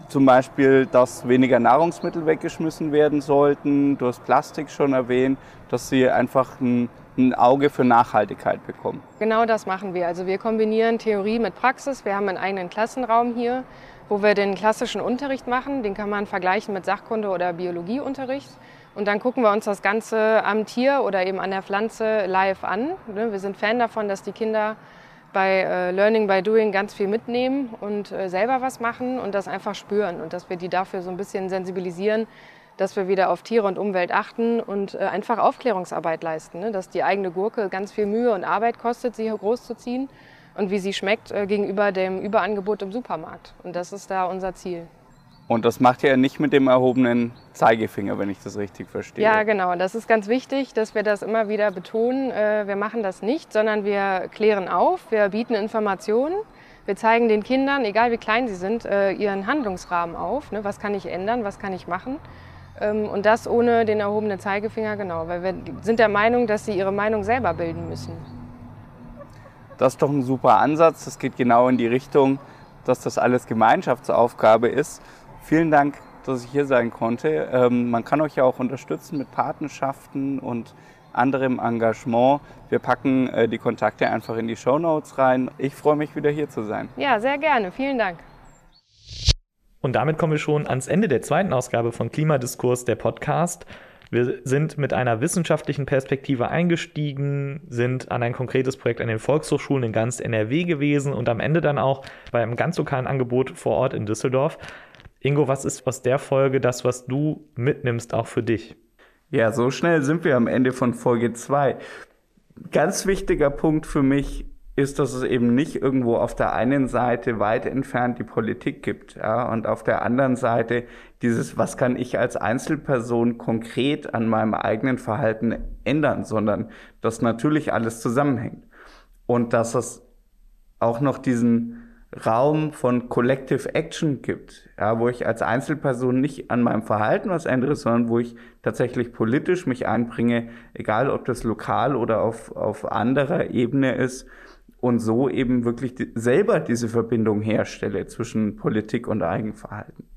zum Beispiel, dass weniger Nahrungsmittel weggeschmissen werden sollten. Du hast Plastik schon erwähnt, dass sie einfach ein, ein, Auge für Nachhaltigkeit bekommen. Genau das machen wir. Also wir kombinieren Theorie mit Praxis. Wir haben einen eigenen Klassenraum hier, wo wir den klassischen Unterricht machen. Den kann man vergleichen mit Sachkunde- oder Biologieunterricht. Und dann gucken wir uns das Ganze am Tier oder eben an der Pflanze live an. Ne, wir sind Fan davon, dass die Kinder bei äh, Learning by Doing ganz viel mitnehmen und äh, selber was machen und das einfach spüren und dass wir die dafür so ein bisschen sensibilisieren, dass wir wieder auf Tiere und Umwelt achten und äh, einfach Aufklärungsarbeit leisten, ne? dass die eigene Gurke ganz viel Mühe und Arbeit kostet, sie groß zu ziehen und wie sie schmeckt gegenüber dem Überangebot im Supermarkt. Und das ist da unser Ziel. Und das macht ihr nicht mit dem erhobenen Zeigefinger, wenn ich das richtig verstehe. Ja, genau. Das ist ganz wichtig, dass wir das immer wieder betonen. Äh, wir machen das nicht, sondern wir klären auf, wir bieten Informationen. Wir zeigen den Kindern, egal wie klein sie sind, äh, ihren Handlungsrahmen auf. Ne? Was kann ich ändern, was kann ich machen? Ähm, und das ohne den erhobenen Zeigefinger, genau. Weil wir sind der Meinung, dass sie ihre Meinung selber bilden müssen. Das ist doch ein super Ansatz. Das geht genau in die Richtung, dass das alles Gemeinschaftsaufgabe ist. Vielen Dank, dass ich hier sein konnte. Ähm, man kann euch ja auch unterstützen mit Patenschaften und anderem Engagement. Wir packen äh, die Kontakte einfach in die Show Notes rein. Ich freue mich wieder hier zu sein. Ja, sehr gerne. Vielen Dank. Und damit kommen wir schon ans Ende der zweiten Ausgabe von Klimadiskurs, der Podcast. Wir sind mit einer wissenschaftlichen Perspektive eingestiegen, sind an ein konkretes Projekt an den Volkshochschulen in ganz NRW gewesen und am Ende dann auch bei einem ganz lokalen Angebot vor Ort in Düsseldorf. Ingo, was ist aus der Folge das, was du mitnimmst, auch für dich? Ja, so schnell sind wir am Ende von Folge 2. Ganz wichtiger Punkt für mich ist, dass es eben nicht irgendwo auf der einen Seite weit entfernt die Politik gibt, ja, und auf der anderen Seite dieses, was kann ich als Einzelperson konkret an meinem eigenen Verhalten ändern, sondern dass natürlich alles zusammenhängt. Und dass es auch noch diesen Raum von Collective Action gibt, ja, wo ich als Einzelperson nicht an meinem Verhalten was ändere, sondern wo ich tatsächlich politisch mich einbringe, egal ob das lokal oder auf, auf anderer Ebene ist und so eben wirklich die, selber diese Verbindung herstelle zwischen Politik und Eigenverhalten.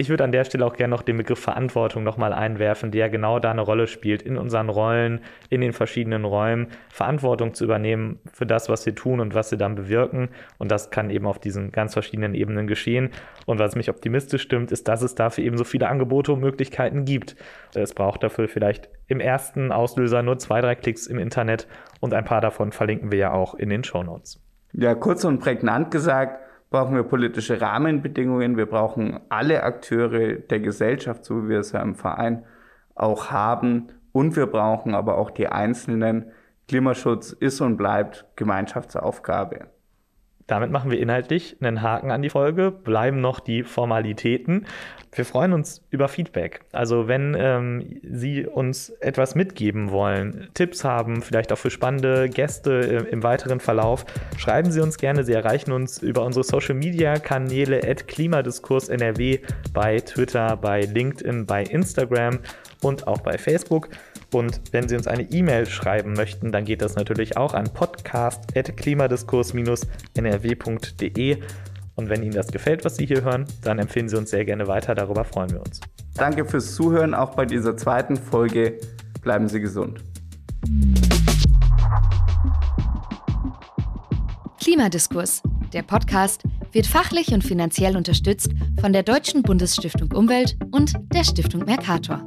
Ich würde an der Stelle auch gerne noch den Begriff Verantwortung nochmal einwerfen, der genau da eine Rolle spielt, in unseren Rollen, in den verschiedenen Räumen, Verantwortung zu übernehmen für das, was wir tun und was wir dann bewirken. Und das kann eben auf diesen ganz verschiedenen Ebenen geschehen. Und was mich optimistisch stimmt, ist, dass es dafür eben so viele Angebote und Möglichkeiten gibt. Es braucht dafür vielleicht im ersten Auslöser nur zwei, drei Klicks im Internet und ein paar davon verlinken wir ja auch in den Show Notes. Ja, kurz und prägnant gesagt, brauchen wir politische Rahmenbedingungen, wir brauchen alle Akteure der Gesellschaft, so wie wir es ja im Verein auch haben, und wir brauchen aber auch die Einzelnen. Klimaschutz ist und bleibt Gemeinschaftsaufgabe. Damit machen wir inhaltlich einen Haken an die Folge, bleiben noch die Formalitäten. Wir freuen uns über Feedback. Also wenn ähm, Sie uns etwas mitgeben wollen, Tipps haben, vielleicht auch für spannende Gäste im, im weiteren Verlauf, schreiben Sie uns gerne. Sie erreichen uns über unsere Social-Media-Kanäle at Klimadiskurs NRW bei Twitter, bei LinkedIn, bei Instagram und auch bei Facebook. Und wenn Sie uns eine E-Mail schreiben möchten, dann geht das natürlich auch an podcast.klimadiskurs-nrw.de. Und wenn Ihnen das gefällt, was Sie hier hören, dann empfehlen Sie uns sehr gerne weiter. Darüber freuen wir uns. Danke fürs Zuhören, auch bei dieser zweiten Folge. Bleiben Sie gesund. Klimadiskurs, der Podcast, wird fachlich und finanziell unterstützt von der Deutschen Bundesstiftung Umwelt und der Stiftung Mercator.